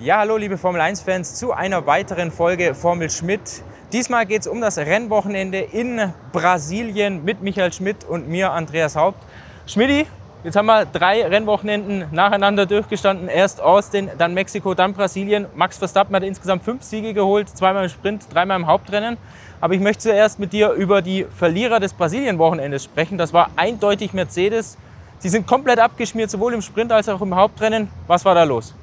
Ja, hallo liebe Formel 1-Fans zu einer weiteren Folge Formel Schmidt. Diesmal geht es um das Rennwochenende in Brasilien mit Michael Schmidt und mir, Andreas Haupt. Schmidti, jetzt haben wir drei Rennwochenenden nacheinander durchgestanden. Erst Austin, dann Mexiko, dann Brasilien. Max Verstappen hat insgesamt fünf Siege geholt, zweimal im Sprint, dreimal im Hauptrennen. Aber ich möchte zuerst mit dir über die Verlierer des Brasilien-Wochenendes sprechen. Das war eindeutig Mercedes. Sie sind komplett abgeschmiert, sowohl im Sprint als auch im Hauptrennen. Was war da los?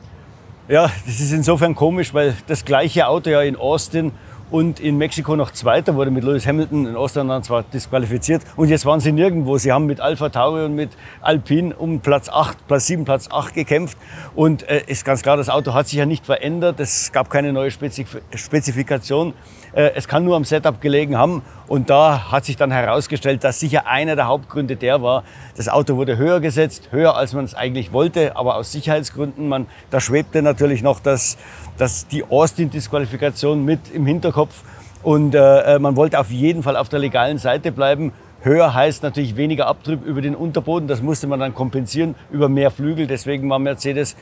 Ja, das ist insofern komisch, weil das gleiche Auto ja in Austin und in Mexiko noch Zweiter wurde mit Lewis Hamilton. In Austin dann zwar disqualifiziert und jetzt waren sie nirgendwo. Sie haben mit Alpha Tauri und mit Alpine um Platz 8, Platz 7, Platz 8 gekämpft und äh, ist ganz klar, das Auto hat sich ja nicht verändert. Es gab keine neue Spezif Spezifikation. Äh, es kann nur am Setup gelegen haben. Und da hat sich dann herausgestellt, dass sicher einer der Hauptgründe der war, das Auto wurde höher gesetzt, höher als man es eigentlich wollte, aber aus Sicherheitsgründen. Man, da schwebte natürlich noch das, das, die Austin-Disqualifikation mit im Hinterkopf. Und äh, äh, man wollte auf jeden Fall auf der legalen Seite bleiben. Höher heißt natürlich weniger Abtrieb über den Unterboden. Das musste man dann kompensieren über mehr Flügel. Deswegen war Mercedes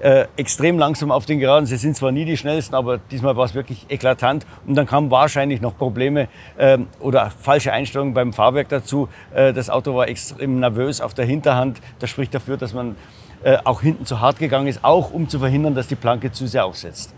äh, extrem langsam auf den Geraden. Sie sind zwar nie die schnellsten, aber diesmal war es wirklich eklatant. Und dann kamen wahrscheinlich noch Probleme äh, oder falsche Einstellungen beim Fahrwerk dazu. Äh, das Auto war extrem nervös auf der Hinterhand. Das spricht dafür, dass man äh, auch hinten zu hart gegangen ist, auch um zu verhindern, dass die Planke zu sehr aufsetzt.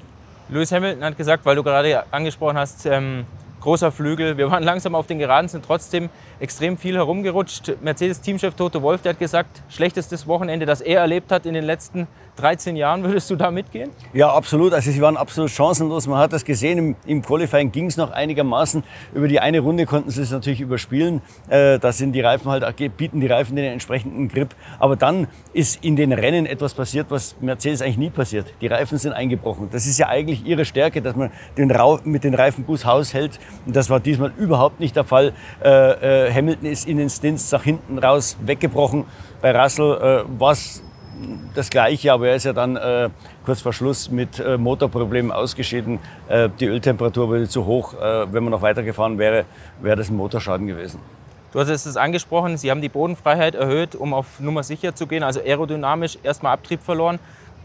Lewis Hamilton hat gesagt, weil du gerade angesprochen hast, ähm, großer Flügel. Wir waren langsam auf den Geraden, sind trotzdem extrem viel herumgerutscht. Mercedes-Teamchef Toto Wolf, der hat gesagt, schlechtestes Wochenende, das er erlebt hat in den letzten 13 Jahren. Würdest du da mitgehen? Ja, absolut. Also sie waren absolut chancenlos. Man hat das gesehen. Im, im Qualifying ging es noch einigermaßen. Über die eine Runde konnten sie es natürlich überspielen. Äh, da sind die Reifen halt, bieten die Reifen den entsprechenden Grip. Aber dann ist in den Rennen etwas passiert, was Mercedes eigentlich nie passiert. Die Reifen sind eingebrochen. Das ist ja eigentlich ihre Stärke, dass man den Rau mit den Reifen gut haushält. Und das war diesmal überhaupt nicht der Fall. Äh, äh, Hamilton ist in den Stints nach hinten raus weggebrochen. Bei Russell äh, war es das Gleiche, aber er ist ja dann äh, kurz vor Schluss mit äh, Motorproblemen ausgeschieden. Äh, die Öltemperatur wurde zu hoch. Äh, wenn man noch weitergefahren wäre, wäre das ein Motorschaden gewesen. Du hast es angesprochen, Sie haben die Bodenfreiheit erhöht, um auf Nummer sicher zu gehen. Also aerodynamisch erstmal Abtrieb verloren,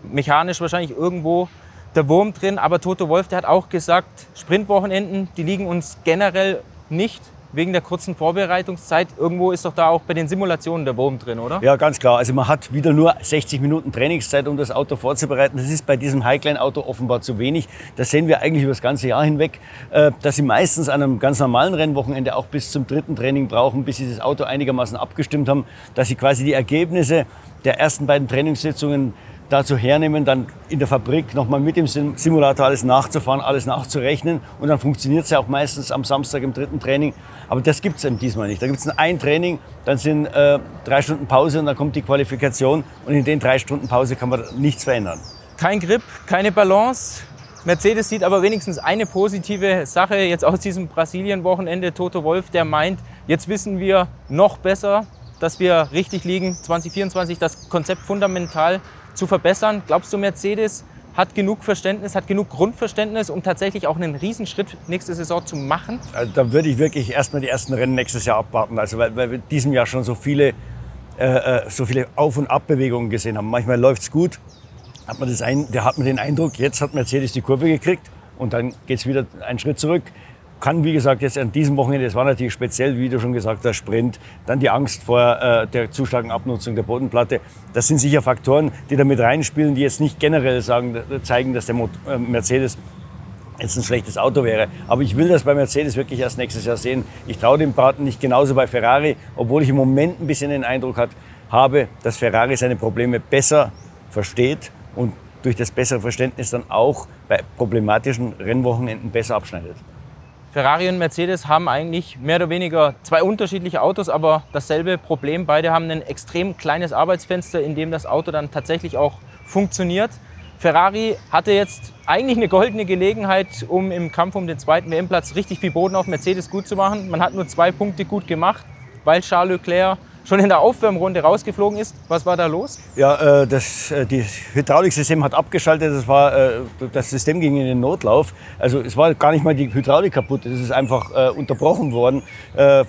mechanisch wahrscheinlich irgendwo der Wurm drin. Aber Toto Wolf, der hat auch gesagt, Sprintwochenenden, die liegen uns generell nicht wegen der kurzen Vorbereitungszeit. Irgendwo ist doch da auch bei den Simulationen der Wurm drin, oder? Ja, ganz klar. Also man hat wieder nur 60 Minuten Trainingszeit, um das Auto vorzubereiten. Das ist bei diesem Highline-Auto offenbar zu wenig. Das sehen wir eigentlich über das ganze Jahr hinweg, äh, dass sie meistens an einem ganz normalen Rennwochenende auch bis zum dritten Training brauchen, bis sie das Auto einigermaßen abgestimmt haben, dass sie quasi die Ergebnisse der ersten beiden Trainingssitzungen dazu hernehmen, dann in der Fabrik nochmal mit dem Simulator alles nachzufahren, alles nachzurechnen. Und dann funktioniert es ja auch meistens am Samstag im dritten Training. Aber das gibt es eben diesmal nicht. Da gibt es ein Training, dann sind äh, drei Stunden Pause und dann kommt die Qualifikation. Und in den drei Stunden Pause kann man nichts verändern. Kein Grip, keine Balance. Mercedes sieht aber wenigstens eine positive Sache jetzt aus diesem Brasilien-Wochenende. Toto Wolf, der meint, jetzt wissen wir noch besser, dass wir richtig liegen. 2024 das Konzept fundamental zu verbessern. Glaubst du, Mercedes hat genug Verständnis, hat genug Grundverständnis, um tatsächlich auch einen Riesenschritt nächste Saison zu machen? Also da würde ich wirklich erstmal die ersten Rennen nächstes Jahr abwarten. Also weil, weil wir in diesem Jahr schon so viele, äh, äh so viele Auf- und Abbewegungen gesehen haben. Manchmal läuft es gut, hat man, das ein, da hat man den Eindruck, jetzt hat Mercedes die Kurve gekriegt und dann geht es wieder einen Schritt zurück kann, wie gesagt, jetzt an diesem Wochenende, das war natürlich speziell, wie du schon gesagt hast, Sprint, dann die Angst vor äh, der zu starken Abnutzung der Bodenplatte. Das sind sicher Faktoren, die damit reinspielen, die jetzt nicht generell sagen, zeigen, dass der äh, Mercedes jetzt ein schlechtes Auto wäre. Aber ich will das bei Mercedes wirklich erst nächstes Jahr sehen. Ich traue dem Braten nicht genauso bei Ferrari, obwohl ich im Moment ein bisschen den Eindruck hat, habe, dass Ferrari seine Probleme besser versteht und durch das bessere Verständnis dann auch bei problematischen Rennwochenenden besser abschneidet. Ferrari und Mercedes haben eigentlich mehr oder weniger zwei unterschiedliche Autos, aber dasselbe Problem. Beide haben ein extrem kleines Arbeitsfenster, in dem das Auto dann tatsächlich auch funktioniert. Ferrari hatte jetzt eigentlich eine goldene Gelegenheit, um im Kampf um den zweiten WM-Platz richtig viel Boden auf Mercedes gut zu machen. Man hat nur zwei Punkte gut gemacht, weil Charles Leclerc schon in der Aufwärmrunde rausgeflogen ist. Was war da los? Ja, äh, das äh, die Hydrauliksystem hat abgeschaltet. Das, war, äh, das System ging in den Notlauf. Also es war gar nicht mal die Hydraulik kaputt. Es ist einfach unterbrochen worden.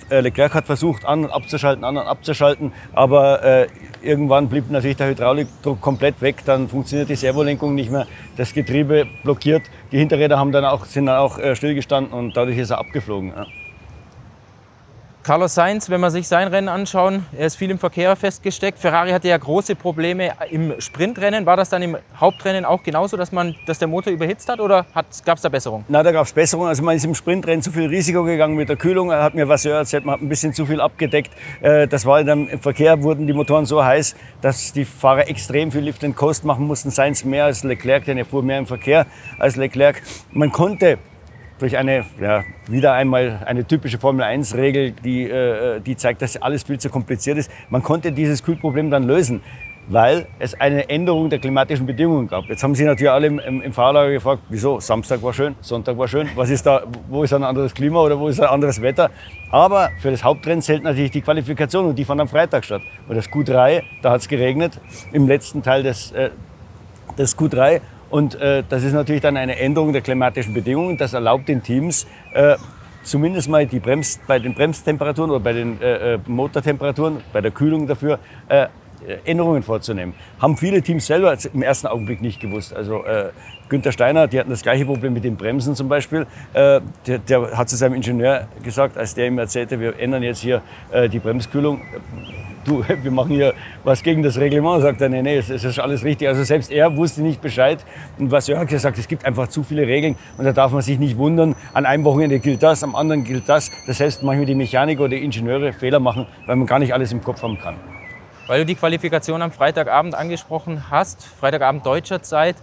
Leclerc hat versucht, an und abzuschalten, an und abzuschalten. Aber irgendwann blieb natürlich der Hydraulikdruck komplett weg, dann funktioniert die Servolenkung nicht mehr, das Getriebe blockiert, die Hinterräder haben dann auch, sind dann auch stillgestanden und dadurch ist er abgeflogen. Carlos Sainz, wenn man sich sein Rennen anschauen, er ist viel im Verkehr festgesteckt. Ferrari hatte ja große Probleme im Sprintrennen. War das dann im Hauptrennen auch genauso, dass, man, dass der Motor überhitzt hat oder gab es da Besserung? Na, da gab es Besserung. Also man ist im Sprintrennen zu viel Risiko gegangen mit der Kühlung. Er hat mir was erzählt, man hat ein bisschen zu viel abgedeckt. Äh, das war dann im Verkehr, wurden die Motoren so heiß, dass die Fahrer extrem viel Lift and Coast machen mussten. Sainz mehr als Leclerc, denn er fuhr mehr im Verkehr als Leclerc. Man konnte durch eine, ja, wieder einmal eine typische Formel-1-Regel, die, äh, die zeigt, dass alles viel zu kompliziert ist. Man konnte dieses Kühlproblem dann lösen, weil es eine Änderung der klimatischen Bedingungen gab. Jetzt haben Sie natürlich alle im, im, im Fahrlager gefragt, wieso? Samstag war schön, Sonntag war schön. Was ist da, wo ist ein anderes Klima oder wo ist ein anderes Wetter? Aber für das Hauptrennen zählt natürlich die Qualifikation und die fand am Freitag statt. Und das Q3, da hat es geregnet, im letzten Teil des, äh, des Q3 und äh, das ist natürlich dann eine Änderung der klimatischen Bedingungen. Das erlaubt den Teams, äh, zumindest mal die Brems, bei den Bremstemperaturen oder bei den äh, äh Motortemperaturen, bei der Kühlung dafür, äh, Änderungen vorzunehmen. Haben viele Teams selber im ersten Augenblick nicht gewusst. Also äh, Günther Steiner, die hatten das gleiche Problem mit den Bremsen zum Beispiel. Äh, der, der, hat zu seinem Ingenieur gesagt, als der ihm erzählte, wir ändern jetzt hier äh, die Bremskühlung du, wir machen hier was gegen das Reglement. Sagt er, nee, nee, es ist alles richtig. Also selbst er wusste nicht Bescheid. Und was Jörg gesagt es gibt einfach zu viele Regeln und da darf man sich nicht wundern. An einem Wochenende gilt das, am anderen gilt das. Das heißt, manchmal die Mechaniker oder die Ingenieure Fehler machen, weil man gar nicht alles im Kopf haben kann. Weil du die Qualifikation am Freitagabend angesprochen hast, Freitagabend deutscher Zeit,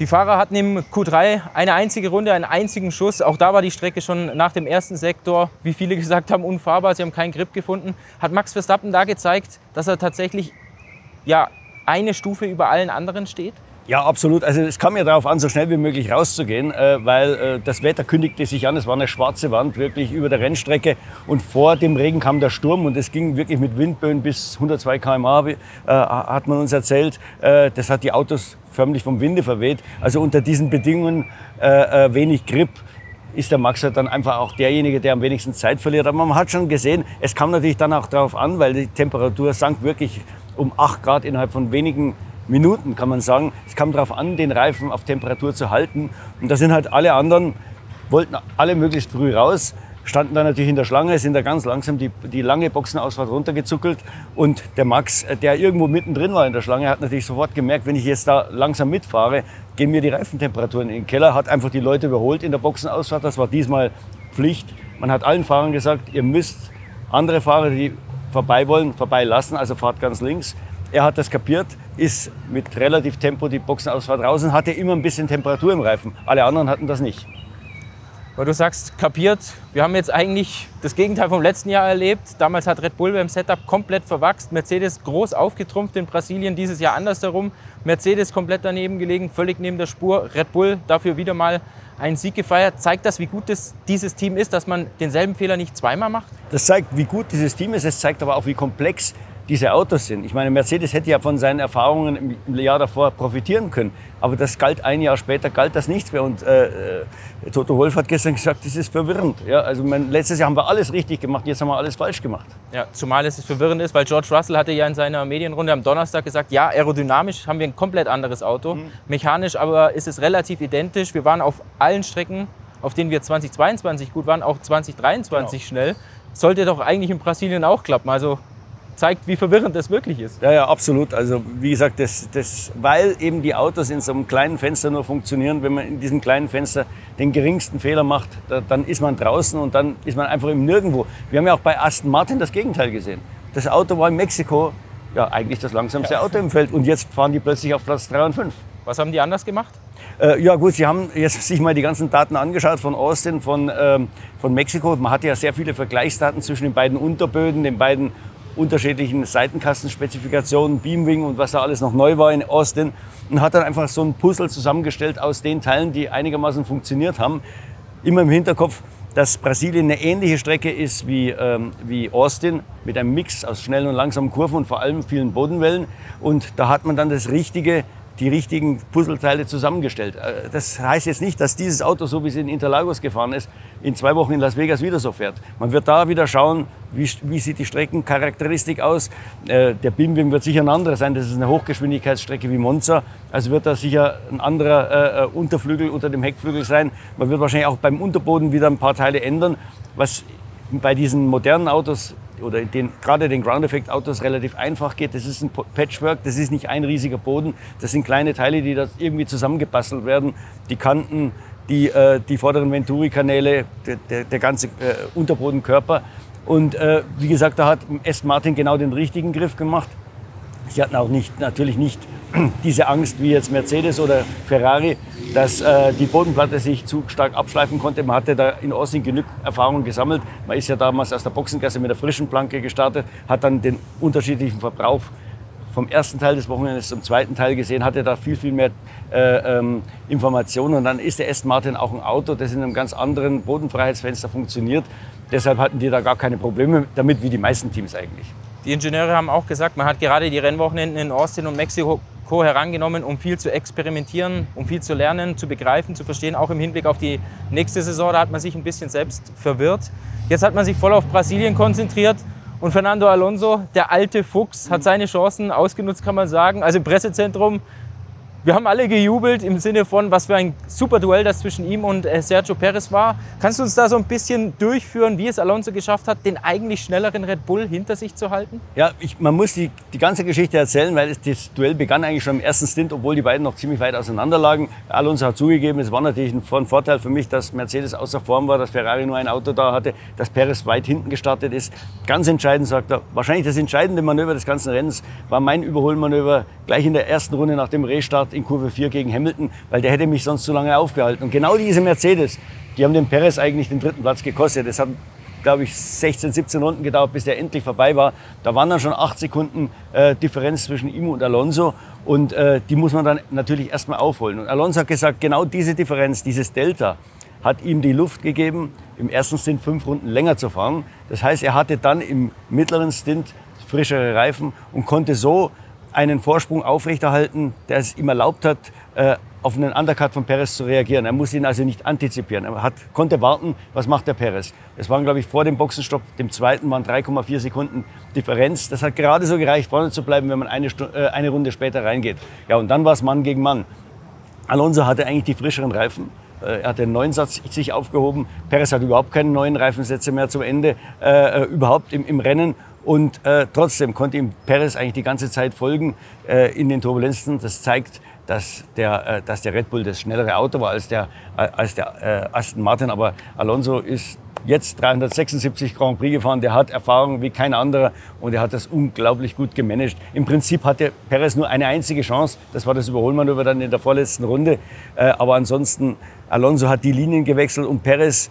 die Fahrer hatten im Q3 eine einzige Runde, einen einzigen Schuss. Auch da war die Strecke schon nach dem ersten Sektor, wie viele gesagt haben, unfahrbar. Sie haben keinen Grip gefunden. Hat Max Verstappen da gezeigt, dass er tatsächlich ja, eine Stufe über allen anderen steht? Ja, absolut. Also es kam ja darauf an, so schnell wie möglich rauszugehen, äh, weil äh, das Wetter kündigte sich an. Es war eine schwarze Wand wirklich über der Rennstrecke und vor dem Regen kam der Sturm und es ging wirklich mit Windböen bis 102 km/h, äh, hat man uns erzählt. Äh, das hat die Autos förmlich vom Winde verweht. Also unter diesen Bedingungen äh, äh, wenig Grip ist der Max halt dann einfach auch derjenige, der am wenigsten Zeit verliert. Aber man hat schon gesehen, es kam natürlich dann auch darauf an, weil die Temperatur sank wirklich um 8 Grad innerhalb von wenigen Minuten, kann man sagen. Es kam darauf an, den Reifen auf Temperatur zu halten. Und da sind halt alle anderen, wollten alle möglichst früh raus, standen da natürlich in der Schlange, sind da ganz langsam die, die lange Boxenausfahrt runtergezuckelt. Und der Max, äh, der irgendwo mittendrin war in der Schlange, hat natürlich sofort gemerkt, wenn ich jetzt da langsam mitfahre, gehen mir die Reifentemperaturen in den Keller, hat einfach die Leute überholt in der Boxenausfahrt. Das war diesmal Pflicht. Man hat allen Fahrern gesagt, ihr müsst andere Fahrer, die vorbei wollen, vorbeilassen, also fahrt ganz links. Er hat das kapiert, ist mit relativ Tempo die Boxenausfahrt raus und hatte immer ein bisschen Temperatur im Reifen. Alle anderen hatten das nicht. Weil du sagst, kapiert, wir haben jetzt eigentlich das Gegenteil vom letzten Jahr erlebt. Damals hat Red Bull beim Setup komplett verwachst. Mercedes groß aufgetrumpft in Brasilien, dieses Jahr andersherum. Mercedes komplett daneben gelegen, völlig neben der Spur. Red Bull dafür wieder mal einen Sieg gefeiert. Zeigt das, wie gut das, dieses Team ist, dass man denselben Fehler nicht zweimal macht? Das zeigt, wie gut dieses Team ist. Es zeigt aber auch, wie komplex diese Autos sind. Ich meine, Mercedes hätte ja von seinen Erfahrungen im Jahr davor profitieren können. Aber das galt ein Jahr später, galt das nichts mehr. Und äh, äh, Toto Wolf hat gestern gesagt, das ist verwirrend. Ja, also mein, letztes Jahr haben wir alles richtig gemacht, jetzt haben wir alles falsch gemacht. Ja, zumal es verwirrend ist, weil George Russell hatte ja in seiner Medienrunde am Donnerstag gesagt, ja, aerodynamisch haben wir ein komplett anderes Auto. Mhm. Mechanisch aber ist es relativ identisch. Wir waren auf allen Strecken, auf denen wir 2022 gut waren, auch 2023 genau. schnell. Sollte doch eigentlich in Brasilien auch klappen. Also zeigt, wie verwirrend das wirklich ist. Ja, ja, absolut. Also wie gesagt, das, das, weil eben die Autos in so einem kleinen Fenster nur funktionieren, wenn man in diesem kleinen Fenster den geringsten Fehler macht, da, dann ist man draußen und dann ist man einfach im Nirgendwo. Wir haben ja auch bei Aston Martin das Gegenteil gesehen. Das Auto war in Mexiko ja eigentlich das langsamste ja. Auto im Feld und jetzt fahren die plötzlich auf Platz 3 und 5. Was haben die anders gemacht? Äh, ja gut, Sie haben jetzt sich mal die ganzen Daten angeschaut von Austin, von, ähm, von Mexiko. Man hatte ja sehr viele Vergleichsdaten zwischen den beiden Unterböden, den beiden unterschiedlichen Seitenkastenspezifikationen, Beamwing und was da alles noch neu war in Austin und hat dann einfach so ein Puzzle zusammengestellt aus den Teilen, die einigermaßen funktioniert haben. Immer im Hinterkopf, dass Brasilien eine ähnliche Strecke ist wie, ähm, wie Austin mit einem Mix aus schnellen und langsamen Kurven und vor allem vielen Bodenwellen. Und da hat man dann das richtige die richtigen Puzzleteile zusammengestellt. Äh, das heißt jetzt nicht, dass dieses Auto, so wie es in Interlagos gefahren ist, in zwei Wochen in Las Vegas wieder so fährt. Man wird da wieder schauen, wie, wie sieht die Streckencharakteristik aus. Äh, der Bimwim wird sicher ein anderer sein. Das ist eine Hochgeschwindigkeitsstrecke wie Monza. Also wird da sicher ein anderer äh, Unterflügel unter dem Heckflügel sein. Man wird wahrscheinlich auch beim Unterboden wieder ein paar Teile ändern, was bei diesen modernen Autos oder den, gerade den Ground Effect Autos relativ einfach geht. Das ist ein Patchwork, das ist nicht ein riesiger Boden. Das sind kleine Teile, die da irgendwie zusammengebastelt werden. Die Kanten, die, äh, die vorderen Venturi-Kanäle, der, der, der, ganze äh, Unterbodenkörper. Und äh, wie gesagt, da hat Aston Martin genau den richtigen Griff gemacht. Sie hatten auch nicht, natürlich nicht diese Angst wie jetzt Mercedes oder Ferrari, dass äh, die Bodenplatte sich zu stark abschleifen konnte. Man hatte da in Austin genug Erfahrung gesammelt. Man ist ja damals aus der Boxengasse mit der frischen Planke gestartet, hat dann den unterschiedlichen Verbrauch vom ersten Teil des Wochenendes zum zweiten Teil gesehen, hatte da viel, viel mehr äh, ähm, Informationen. Und dann ist der Aston Martin auch ein Auto, das in einem ganz anderen Bodenfreiheitsfenster funktioniert. Deshalb hatten die da gar keine Probleme damit, wie die meisten Teams eigentlich. Die Ingenieure haben auch gesagt, man hat gerade die Rennwochenenden in Austin und Mexiko Co. herangenommen, um viel zu experimentieren, um viel zu lernen, zu begreifen, zu verstehen, auch im Hinblick auf die nächste Saison. Da hat man sich ein bisschen selbst verwirrt. Jetzt hat man sich voll auf Brasilien konzentriert. Und Fernando Alonso, der alte Fuchs, hat seine Chancen ausgenutzt, kann man sagen. Also im Pressezentrum wir haben alle gejubelt im Sinne von, was für ein super Duell das zwischen ihm und äh, Sergio Perez war. Kannst du uns da so ein bisschen durchführen, wie es Alonso geschafft hat, den eigentlich schnelleren Red Bull hinter sich zu halten? Ja, ich, man muss die, die ganze Geschichte erzählen, weil es, das Duell begann eigentlich schon im ersten Stint, obwohl die beiden noch ziemlich weit auseinander lagen. Alonso hat zugegeben, es war natürlich ein, ein Vorteil für mich, dass Mercedes außer Form war, dass Ferrari nur ein Auto da hatte, dass Perez weit hinten gestartet ist. Ganz entscheidend, sagt er, wahrscheinlich das entscheidende Manöver des ganzen Rennens war mein Überholmanöver gleich in der ersten Runde nach dem Restart in Kurve 4 gegen Hamilton, weil der hätte mich sonst zu lange aufgehalten. Und genau diese Mercedes, die haben dem Perez eigentlich den dritten Platz gekostet. Das hat, glaube ich, 16, 17 Runden gedauert, bis der endlich vorbei war. Da waren dann schon acht Sekunden äh, Differenz zwischen ihm und Alonso. Und äh, die muss man dann natürlich erstmal aufholen. Und Alonso hat gesagt, genau diese Differenz, dieses Delta, hat ihm die Luft gegeben, im ersten Stint fünf Runden länger zu fahren. Das heißt, er hatte dann im mittleren Stint frischere Reifen und konnte so einen Vorsprung aufrechterhalten, der es ihm erlaubt hat, äh, auf einen Undercut von Perez zu reagieren. Er musste ihn also nicht antizipieren. Er hat, konnte warten, was macht der Perez. Es waren, glaube ich, vor dem Boxenstopp, dem zweiten, waren 3,4 Sekunden Differenz. Das hat gerade so gereicht, vorne zu bleiben, wenn man eine, äh, eine Runde später reingeht. Ja, und dann war es Mann gegen Mann. Alonso hatte eigentlich die frischeren Reifen. Äh, er hat den neuen Satz sich aufgehoben. Perez hat überhaupt keine neuen Reifensätze mehr zum Ende, äh, überhaupt im, im Rennen. Und äh, trotzdem konnte ihm Perez eigentlich die ganze Zeit folgen äh, in den Turbulenzen. Das zeigt, dass der, äh, dass der Red Bull das schnellere Auto war als der, äh, als der äh, Aston Martin. Aber Alonso ist jetzt 376 Grand Prix gefahren. Der hat Erfahrung wie kein anderer und er hat das unglaublich gut gemanagt. Im Prinzip hatte Perez nur eine einzige Chance. Das war das Überholmanöver dann in der vorletzten Runde. Äh, aber ansonsten, Alonso hat die Linien gewechselt und Perez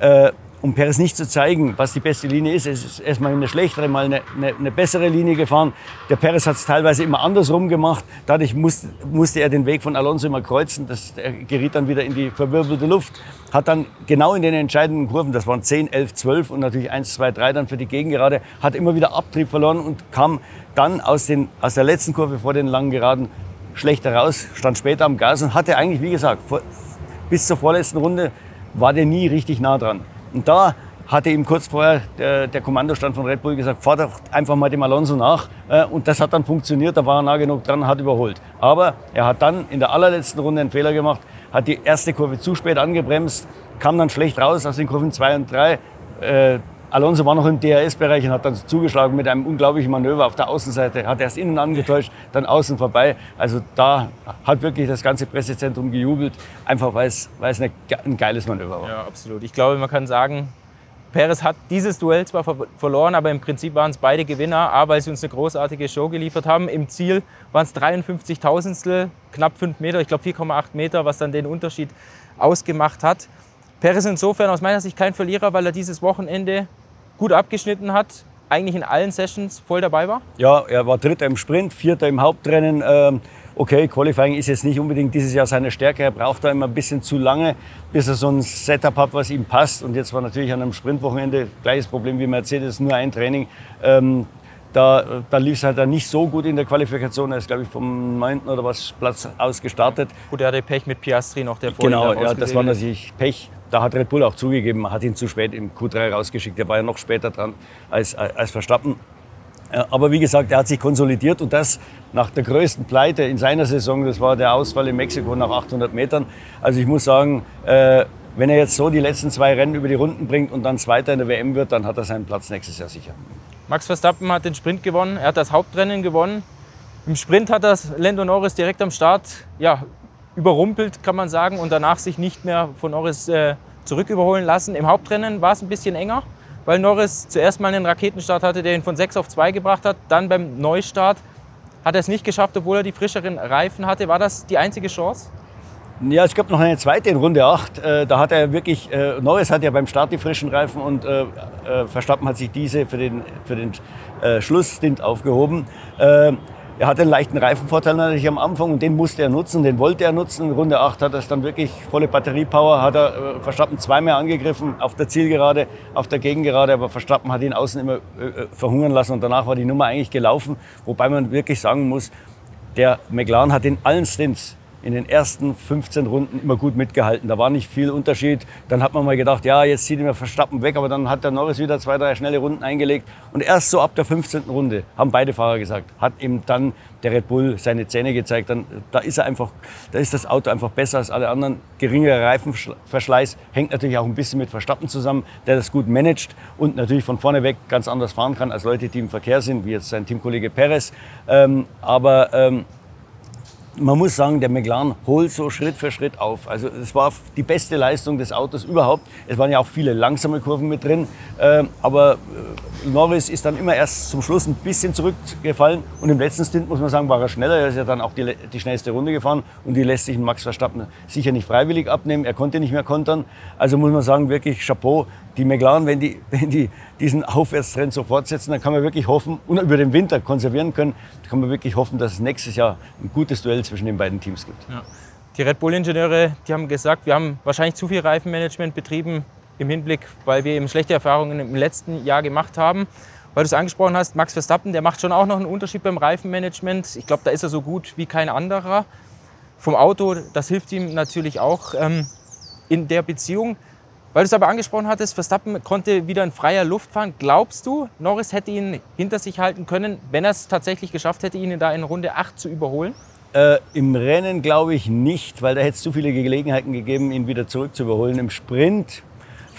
äh, um Perez nicht zu zeigen, was die beste Linie ist. Es ist erstmal eine schlechtere, mal eine, eine, eine bessere Linie gefahren. Der Perez hat es teilweise immer andersrum gemacht. Dadurch musste, musste er den Weg von Alonso immer kreuzen. Das, er geriet dann wieder in die verwirbelte Luft. Hat dann genau in den entscheidenden Kurven, das waren 10, 11, 12 und natürlich 1, 2, 3 dann für die Gegengerade, hat immer wieder Abtrieb verloren und kam dann aus, den, aus der letzten Kurve vor den langen Geraden schlechter raus, stand später am Gas und hatte eigentlich, wie gesagt, vor, bis zur vorletzten Runde war der nie richtig nah dran. Und da hatte ihm kurz vorher der, der Kommandostand von Red Bull gesagt, fahr doch einfach mal dem Alonso nach. Äh, und das hat dann funktioniert, da war er nah genug dran, hat überholt. Aber er hat dann in der allerletzten Runde einen Fehler gemacht, hat die erste Kurve zu spät angebremst, kam dann schlecht raus aus den Kurven 2 und 3. Alonso war noch im DRS-Bereich und hat dann zugeschlagen mit einem unglaublichen Manöver auf der Außenseite. Hat erst innen angetäuscht, dann außen vorbei. Also da hat wirklich das ganze Pressezentrum gejubelt, einfach weil es, weil es ein geiles Manöver war. Ja, absolut. Ich glaube, man kann sagen, Perez hat dieses Duell zwar verloren, aber im Prinzip waren es beide Gewinner. A, weil sie uns eine großartige Show geliefert haben. Im Ziel waren es 53 Tausendstel, knapp 5 Meter, ich glaube 4,8 Meter, was dann den Unterschied ausgemacht hat. Perez insofern aus meiner Sicht kein Verlierer, weil er dieses Wochenende gut abgeschnitten hat, eigentlich in allen Sessions voll dabei war? Ja, er war Dritter im Sprint, Vierter im Hauptrennen. Ähm, okay, Qualifying ist jetzt nicht unbedingt dieses Jahr seine Stärke. Er braucht da immer ein bisschen zu lange, bis er so ein Setup hat, was ihm passt. Und jetzt war natürlich an einem Sprintwochenende gleiches Problem wie Mercedes, nur ein Training. Ähm, Da, da lief es halt dann nicht so gut in der Qualifikation. Er ist, glaube ich, vom 9. oder was Platz aus gestartet. Gut, er hatte Pech mit Piastri noch, der vor Genau, ja, das war natürlich Pech. Da hat Red Bull auch zugegeben, man hat ihn zu spät im Q3 rausgeschickt. Der war ja noch später dran als, als Verstappen. Aber wie gesagt, er hat sich konsolidiert und das nach der größten Pleite in seiner Saison. Das war der Ausfall in Mexiko nach 800 Metern. Also ich muss sagen, äh, wenn er jetzt so die letzten zwei Rennen über die Runden bringt und dann Zweiter in der WM wird, dann hat er seinen Platz nächstes Jahr sicher. Max Verstappen hat den Sprint gewonnen, er hat das Hauptrennen gewonnen. Im Sprint hat das Lando Norris direkt am Start ja, überrumpelt, kann man sagen, und danach sich nicht mehr von Norris äh, zurück überholen lassen. Im Hauptrennen war es ein bisschen enger, weil Norris zuerst mal einen Raketenstart hatte, der ihn von 6 auf 2 gebracht hat. Dann beim Neustart hat er es nicht geschafft, obwohl er die frischeren Reifen hatte. War das die einzige Chance? Ja, es gab noch eine zweite in Runde 8. Äh, da hat er wirklich, äh, Norris hat ja beim Start die frischen Reifen und äh, Verstappen hat sich diese für den, für den Schlussstint aufgehoben. Er hatte einen leichten Reifenvorteil natürlich am Anfang und den musste er nutzen, den wollte er nutzen. In Runde 8 hat er es dann wirklich volle Batteriepower, hat er Verstappen zweimal angegriffen, auf der Zielgerade, auf der Gegengerade, aber Verstappen hat ihn außen immer verhungern lassen und danach war die Nummer eigentlich gelaufen. Wobei man wirklich sagen muss, der McLaren hat in allen Stints in den ersten 15 Runden immer gut mitgehalten. Da war nicht viel Unterschied. Dann hat man mal gedacht, ja, jetzt zieht er Verstappen weg, aber dann hat der Norris wieder zwei, drei schnelle Runden eingelegt. Und erst so ab der 15. Runde haben beide Fahrer gesagt, hat ihm dann der Red Bull seine Zähne gezeigt. Dann, da ist er einfach, da ist das Auto einfach besser als alle anderen. Geringerer Reifenverschleiß hängt natürlich auch ein bisschen mit Verstappen zusammen, der das gut managt und natürlich von vorne weg ganz anders fahren kann als Leute, die im Verkehr sind, wie jetzt sein Teamkollege Perez. Ähm, aber ähm, man muss sagen, der McLaren holt so Schritt für Schritt auf. Also es war die beste Leistung des Autos überhaupt. Es waren ja auch viele langsame Kurven mit drin. Ähm, aber äh, Norris ist dann immer erst zum Schluss ein bisschen zurückgefallen. Und im letzten Stint, muss man sagen, war er schneller. Er ist ja dann auch die, die schnellste Runde gefahren. Und die lässt sich Max Verstappen sicher nicht freiwillig abnehmen. Er konnte nicht mehr kontern. Also muss man sagen, wirklich Chapeau die McLaren, wenn die, wenn die diesen Aufwärtstrend so fortsetzen, dann kann man wirklich hoffen, und über den Winter konservieren können, kann man wirklich hoffen, dass es nächstes Jahr ein gutes Duell zwischen den beiden Teams gibt. Ja. Die Red Bull-Ingenieure, die haben gesagt, wir haben wahrscheinlich zu viel Reifenmanagement betrieben im Hinblick, weil wir eben schlechte Erfahrungen im letzten Jahr gemacht haben. Weil du es angesprochen hast, Max Verstappen, der macht schon auch noch einen Unterschied beim Reifenmanagement. Ich glaube, da ist er so gut wie kein anderer. Vom Auto, das hilft ihm natürlich auch ähm, in der Beziehung. Weil du es aber angesprochen hattest, Verstappen konnte wieder in freier Luft fahren. Glaubst du, Norris hätte ihn hinter sich halten können, wenn er es tatsächlich geschafft hätte, ihn da in Runde 8 zu überholen? Äh, Im Rennen glaube ich nicht, weil da hätte es zu viele Gelegenheiten gegeben, ihn wieder zurück zu überholen. Im Sprint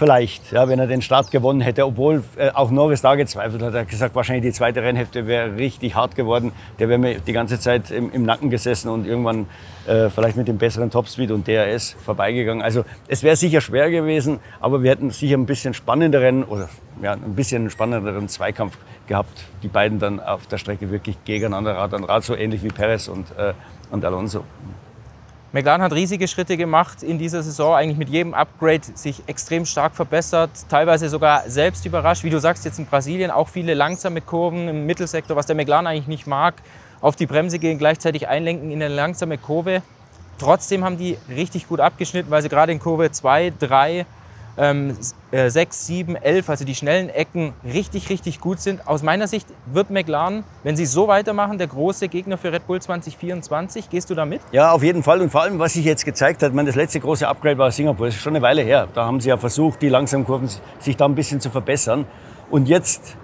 vielleicht, ja, wenn er den Start gewonnen hätte, obwohl äh, auch Norris da gezweifelt hat. Er hat gesagt, wahrscheinlich die zweite Rennhälfte wäre richtig hart geworden. Der wäre mir die ganze Zeit im, im Nacken gesessen und irgendwann äh, vielleicht mit dem besseren Topspeed und DRS vorbeigegangen. Also es wäre sicher schwer gewesen, aber wir hätten sicher ein bisschen spannenderen oder ja, ein bisschen spannenderen Zweikampf gehabt. Die beiden dann auf der Strecke wirklich gegeneinander Rad an Rad, so ähnlich wie Perez und, äh, und Alonso. McLaren hat riesige Schritte gemacht in dieser Saison, eigentlich mit jedem Upgrade sich extrem stark verbessert, teilweise sogar selbst überrascht. Wie du sagst, jetzt in Brasilien auch viele langsame Kurven im Mittelsektor, was der McLaren eigentlich nicht mag. Auf die Bremse gehen, gleichzeitig einlenken in eine langsame Kurve. Trotzdem haben die richtig gut abgeschnitten, weil sie gerade in Kurve 2, 3 ähm, 6, 7, 11, also die schnellen Ecken, richtig, richtig gut sind. Aus meiner Sicht wird McLaren, wenn sie so weitermachen, der große Gegner für Red Bull 2024. Gehst du da mit? Ja, auf jeden Fall. Und vor allem, was sich jetzt gezeigt hat, meine, das letzte große Upgrade war Singapur. Das ist schon eine Weile her. Da haben sie ja versucht, die langsamen Kurven sich da ein bisschen zu verbessern. Und jetzt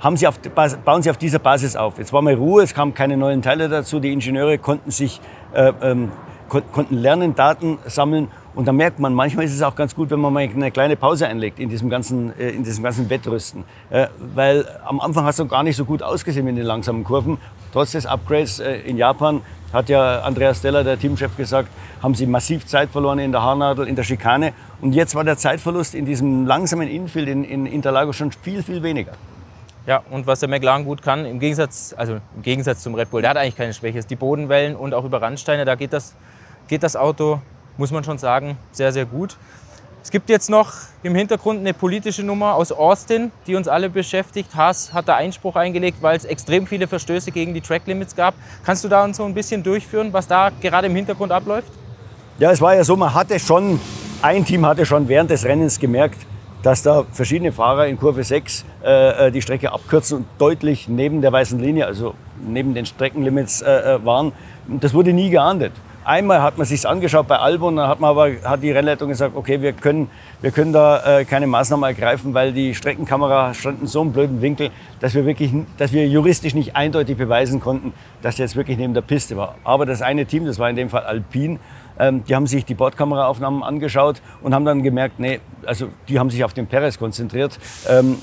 haben sie auf, bauen sie auf dieser Basis auf. Jetzt war mal Ruhe, es kamen keine neuen Teile dazu. Die Ingenieure konnten sich äh, ähm, konnten lernen, Daten sammeln und da merkt man, manchmal ist es auch ganz gut, wenn man mal eine kleine Pause einlegt in diesem ganzen, äh, in diesem ganzen Wettrüsten. Äh, weil am Anfang hast du gar nicht so gut ausgesehen in den langsamen Kurven. Trotz des Upgrades äh, in Japan hat ja Andreas Steller, der Teamchef, gesagt, haben sie massiv Zeit verloren in der Haarnadel, in der Schikane. Und jetzt war der Zeitverlust in diesem langsamen Infield in, in Interlagos schon viel, viel weniger. Ja, und was der McLaren gut kann, im Gegensatz, also im Gegensatz zum Red Bull, der hat eigentlich keine Schwäche, ist die Bodenwellen und auch über Randsteine, da geht das, geht das Auto muss man schon sagen, sehr, sehr gut. Es gibt jetzt noch im Hintergrund eine politische Nummer aus Austin, die uns alle beschäftigt. Haas hat da Einspruch eingelegt, weil es extrem viele Verstöße gegen die Tracklimits gab. Kannst du da uns so ein bisschen durchführen, was da gerade im Hintergrund abläuft? Ja, es war ja so, man hatte schon, ein Team hatte schon während des Rennens gemerkt, dass da verschiedene Fahrer in Kurve 6 äh, äh, die Strecke abkürzen und deutlich neben der weißen Linie, also neben den Streckenlimits äh, äh waren. Das wurde nie geahndet. Einmal hat man sich angeschaut bei Albon, dann hat man aber hat die Rennleitung gesagt, okay, wir können, wir können da äh, keine Maßnahmen ergreifen, weil die Streckenkamera stand in so einem blöden Winkel, dass wir wirklich, dass wir juristisch nicht eindeutig beweisen konnten, dass der jetzt wirklich neben der Piste war. Aber das eine Team, das war in dem Fall Alpine, ähm, die haben sich die Bordkameraaufnahmen angeschaut und haben dann gemerkt, nee, also die haben sich auf den Perez konzentriert. Ähm,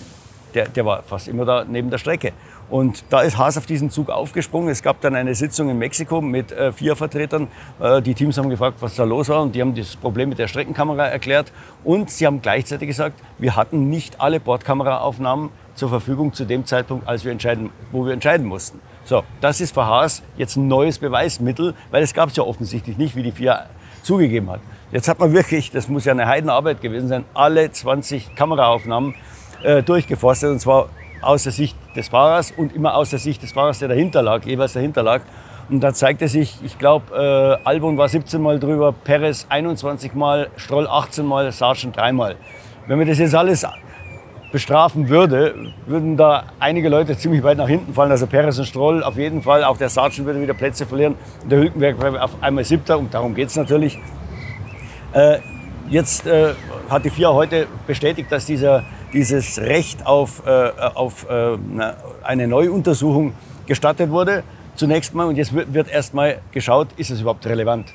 der, der war fast immer da neben der Strecke. Und da ist Haas auf diesen Zug aufgesprungen. Es gab dann eine Sitzung in Mexiko mit äh, vier Vertretern. Äh, die Teams haben gefragt, was da los war. Und die haben das Problem mit der Streckenkamera erklärt. Und sie haben gleichzeitig gesagt, wir hatten nicht alle Bordkameraaufnahmen zur Verfügung zu dem Zeitpunkt, als wir entscheiden, wo wir entscheiden mussten. So, das ist für Haas jetzt ein neues Beweismittel, weil es gab es ja offensichtlich nicht, wie die vier zugegeben hat. Jetzt hat man wirklich, das muss ja eine Heidenarbeit gewesen sein, alle 20 Kameraaufnahmen äh, durchgeforstet und zwar aus der Sicht des Fahrers und immer aus der Sicht des Fahrers, der dahinter lag, jeweils dahinter lag. Und da zeigte sich, ich glaube, äh, Albon war 17 Mal drüber, Perez 21 Mal, Stroll 18 Mal, Sargent dreimal. Wenn man das jetzt alles bestrafen würde, würden da einige Leute ziemlich weit nach hinten fallen. Also Perez und Stroll auf jeden Fall, auch der Sargent würde wieder Plätze verlieren. Der Hülkenberg wäre auf einmal Siebter und darum geht es natürlich. Äh, jetzt äh, hat die FIA heute bestätigt, dass dieser dieses Recht auf, äh, auf äh, eine Neuuntersuchung gestattet wurde. Zunächst mal, und jetzt wird, wird erst mal geschaut, ist es überhaupt relevant?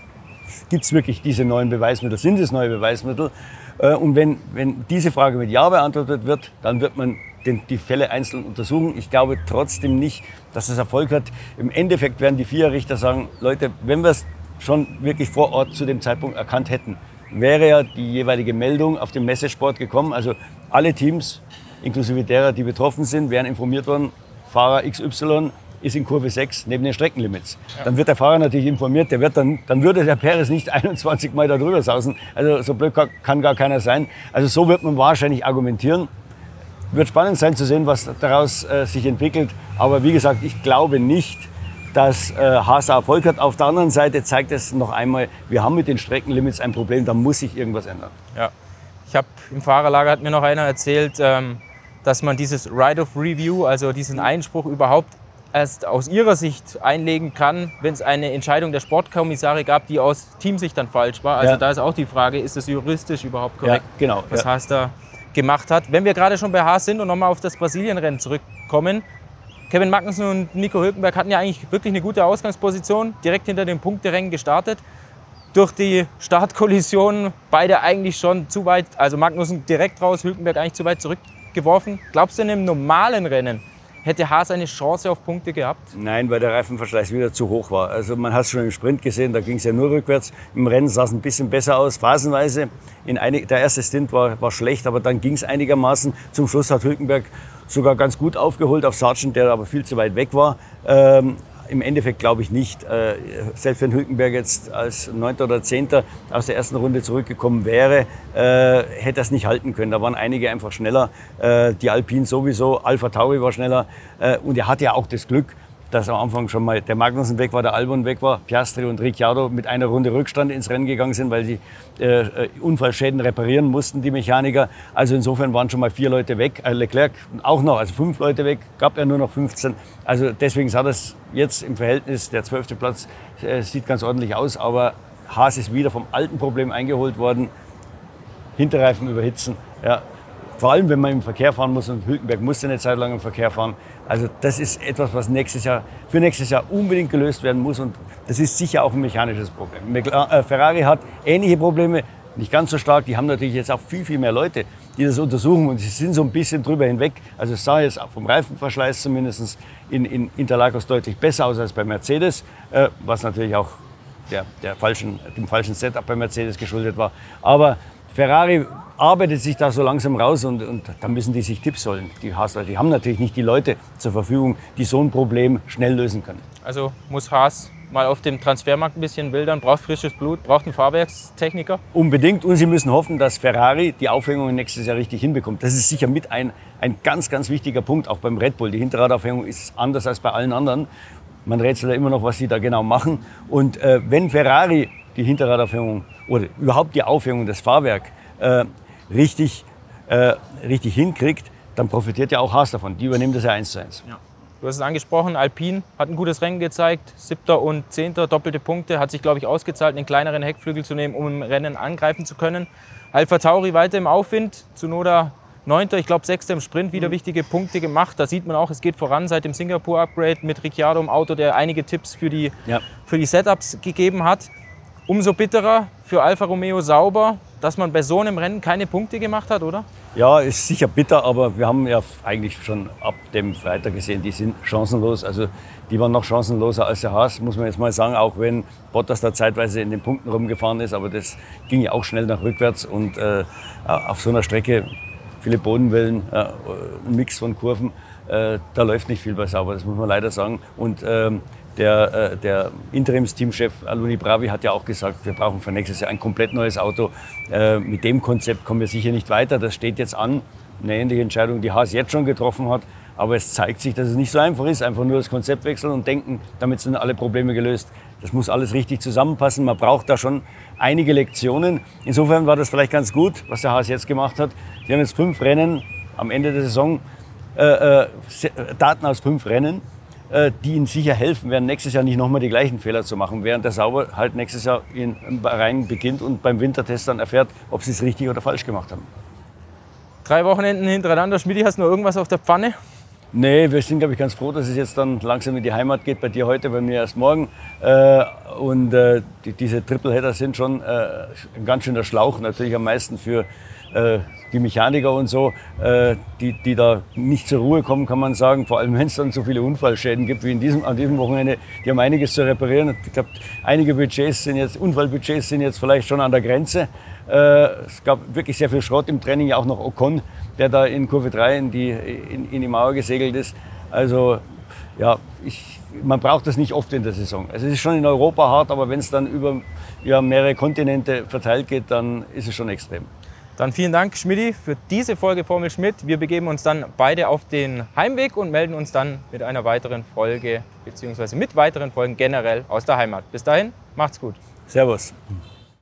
Gibt es wirklich diese neuen Beweismittel? Sind es neue Beweismittel? Äh, und wenn, wenn diese Frage mit Ja beantwortet wird, dann wird man den, die Fälle einzeln untersuchen. Ich glaube trotzdem nicht, dass es Erfolg hat. Im Endeffekt werden die vier Richter sagen, Leute, wenn wir es schon wirklich vor Ort zu dem Zeitpunkt erkannt hätten, wäre ja die jeweilige Meldung auf dem Messesport gekommen. Also alle Teams, inklusive derer, die betroffen sind, wären informiert worden, Fahrer XY ist in Kurve 6 neben den Streckenlimits. Ja. Dann wird der Fahrer natürlich informiert, der wird dann, dann würde der Perez nicht 21 Mal da drüber sausen. Also so blöd kann gar keiner sein. Also so wird man wahrscheinlich argumentieren. Wird spannend sein zu sehen, was daraus äh, sich entwickelt. Aber wie gesagt, ich glaube nicht, dass äh, Haas Erfolg hat. Auf der anderen Seite zeigt es noch einmal, wir haben mit den Streckenlimits ein Problem, da muss sich irgendwas ändern. Ja. Ich habe im Fahrerlager hat mir noch einer erzählt, ähm, dass man dieses Right of Review, also diesen Einspruch überhaupt erst aus ihrer Sicht einlegen kann, wenn es eine Entscheidung der Sportkommissare gab, die aus Teamsicht dann falsch war. Also ja. da ist auch die Frage, ist es juristisch überhaupt korrekt, ja, genau, was ja. Haas da gemacht hat. Wenn wir gerade schon bei Haas sind und nochmal auf das Brasilienrennen zurückkommen, Kevin Magnussen und Nico Hülkenberg hatten ja eigentlich wirklich eine gute Ausgangsposition, direkt hinter dem Punkterängen gestartet durch die Startkollision beide eigentlich schon zu weit, also Magnussen direkt raus, Hülkenberg eigentlich zu weit zurückgeworfen. Glaubst du, in einem normalen Rennen hätte Haas eine Chance auf Punkte gehabt? Nein, weil der Reifenverschleiß wieder zu hoch war. Also man hat es schon im Sprint gesehen, da ging es ja nur rückwärts. Im Rennen sah es ein bisschen besser aus, phasenweise. In einig, der erste Stint war, war schlecht, aber dann ging es einigermaßen. Zum Schluss hat Hülkenberg sogar ganz gut aufgeholt auf Sargent, der aber viel zu weit weg war. Ähm, im Endeffekt glaube ich nicht. Äh, selbst wenn Hülkenberg jetzt als Neunter oder Zehnter aus der ersten Runde zurückgekommen wäre, äh, hätte er es nicht halten können. Da waren einige einfach schneller. Äh, die Alpine sowieso, Alpha Tauri war schneller. Und er hatte ja auch das Glück, dass am Anfang schon mal der Magnussen weg war, der Albon weg war, Piastri und Ricciardo mit einer Runde Rückstand ins Rennen gegangen sind, weil sie äh, äh, Unfallschäden reparieren mussten, die Mechaniker. Also insofern waren schon mal vier Leute weg. Äh, Leclerc auch noch, also fünf Leute weg, gab er nur noch 15. Also deswegen sah das jetzt im Verhältnis, der zwölfte Platz äh, sieht ganz ordentlich aus, aber Haas ist wieder vom alten Problem eingeholt worden. Hinterreifen überhitzen. Ja, vor allem, wenn man im Verkehr fahren muss und Hülkenberg musste eine Zeit lang im Verkehr fahren. Also das ist etwas, was nächstes Jahr, für nächstes Jahr unbedingt gelöst werden muss. Und das ist sicher auch ein mechanisches Problem. Äh, Ferrari hat ähnliche Probleme, nicht ganz so stark. Die haben natürlich jetzt auch viel, viel mehr Leute, die das untersuchen. Und sie sind so ein bisschen drüber hinweg. Also es sah jetzt vom Reifenverschleiß zumindest in, in Interlagos deutlich besser aus als bei Mercedes. Äh, was natürlich auch der, der falschen, dem falschen Setup bei Mercedes geschuldet war. Aber Ferrari arbeitet sich da so langsam raus und, und da müssen die sich Tipps holen. Die Haas, die haben natürlich nicht die Leute zur Verfügung, die so ein Problem schnell lösen können. Also muss Haas mal auf dem Transfermarkt ein bisschen wildern, braucht frisches Blut, braucht einen Fahrwerkstechniker? Unbedingt und sie müssen hoffen, dass Ferrari die Aufhängung nächstes Jahr richtig hinbekommt. Das ist sicher mit ein, ein ganz, ganz wichtiger Punkt, auch beim Red Bull. Die Hinterradaufhängung ist anders als bei allen anderen. Man rätselt ja immer noch, was sie da genau machen. Und äh, wenn Ferrari die Hinterradaufhängung oder überhaupt die Aufhängung, das Fahrwerk äh, richtig äh, richtig hinkriegt, dann profitiert ja auch Haas davon. Die übernehmen das ja eins zu eins. Ja. Du hast es angesprochen, Alpine hat ein gutes Rennen gezeigt. Siebter und Zehnter, doppelte Punkte. Hat sich, glaube ich, ausgezahlt, einen kleineren Heckflügel zu nehmen, um im Rennen angreifen zu können. Alpha Tauri weiter im Aufwind. Zunoda Neunter, ich glaube Sechster im Sprint, wieder mhm. wichtige Punkte gemacht. Da sieht man auch, es geht voran seit dem Singapur-Upgrade mit Ricciardo im Auto, der einige Tipps für die, ja. für die Setups gegeben hat. Umso bitterer für Alfa Romeo sauber, dass man bei so einem Rennen keine Punkte gemacht hat, oder? Ja, ist sicher bitter, aber wir haben ja eigentlich schon ab dem Freitag gesehen, die sind chancenlos. Also die waren noch chancenloser als der Haas, muss man jetzt mal sagen, auch wenn Bottas da zeitweise in den Punkten rumgefahren ist. Aber das ging ja auch schnell nach rückwärts und äh, auf so einer Strecke viele Bodenwellen, äh, ein Mix von Kurven, äh, da läuft nicht viel bei Sauber, das muss man leider sagen. Und ähm, der, äh, der Interimsteamchef Aluni Bravi hat ja auch gesagt, wir brauchen für nächstes Jahr ein komplett neues Auto. Äh, mit dem Konzept kommen wir sicher nicht weiter. Das steht jetzt an. Eine ähnliche Entscheidung, die Haas jetzt schon getroffen hat. Aber es zeigt sich, dass es nicht so einfach ist. Einfach nur das Konzept wechseln und denken, damit sind alle Probleme gelöst. Das muss alles richtig zusammenpassen. Man braucht da schon einige Lektionen. Insofern war das vielleicht ganz gut, was der Haas jetzt gemacht hat. Sie haben jetzt fünf Rennen am Ende der Saison, äh, äh, Daten aus fünf Rennen. Äh, die ihnen sicher helfen werden, nächstes Jahr nicht nochmal die gleichen Fehler zu machen, während der Sauber halt nächstes Jahr in Bahrain beginnt und beim Wintertest dann erfährt, ob sie es richtig oder falsch gemacht haben. Drei Wochenenden hintereinander. Schmidi, hast du noch irgendwas auf der Pfanne? Nee, wir sind, glaube ich, ganz froh, dass es jetzt dann langsam in die Heimat geht. Bei dir heute, bei mir erst morgen. Äh, und äh, die, diese Tripleheader sind schon ein ganz schöner Schlauch. Natürlich am meisten für äh, die Mechaniker und so, äh, die, die da nicht zur Ruhe kommen, kann man sagen. Vor allem, wenn es dann so viele Unfallschäden gibt wie in diesem, an diesem Wochenende. Die haben einiges zu reparieren. Ich glaube, einige Budgets sind jetzt, Unfallbudgets sind jetzt vielleicht schon an der Grenze. Äh, es gab wirklich sehr viel Schrott im Training, ja auch noch Ocon, der da in Kurve 3 in die, in, in die Mauer gesegelt ist. Also ja, ich, man braucht das nicht oft in der Saison. Also es ist schon in Europa hart, aber wenn es dann über ja, mehrere Kontinente verteilt geht, dann ist es schon extrem. Dann vielen Dank, Schmidti, für diese Folge Formel Schmidt. Wir begeben uns dann beide auf den Heimweg und melden uns dann mit einer weiteren Folge, beziehungsweise mit weiteren Folgen generell aus der Heimat. Bis dahin, macht's gut. Servus.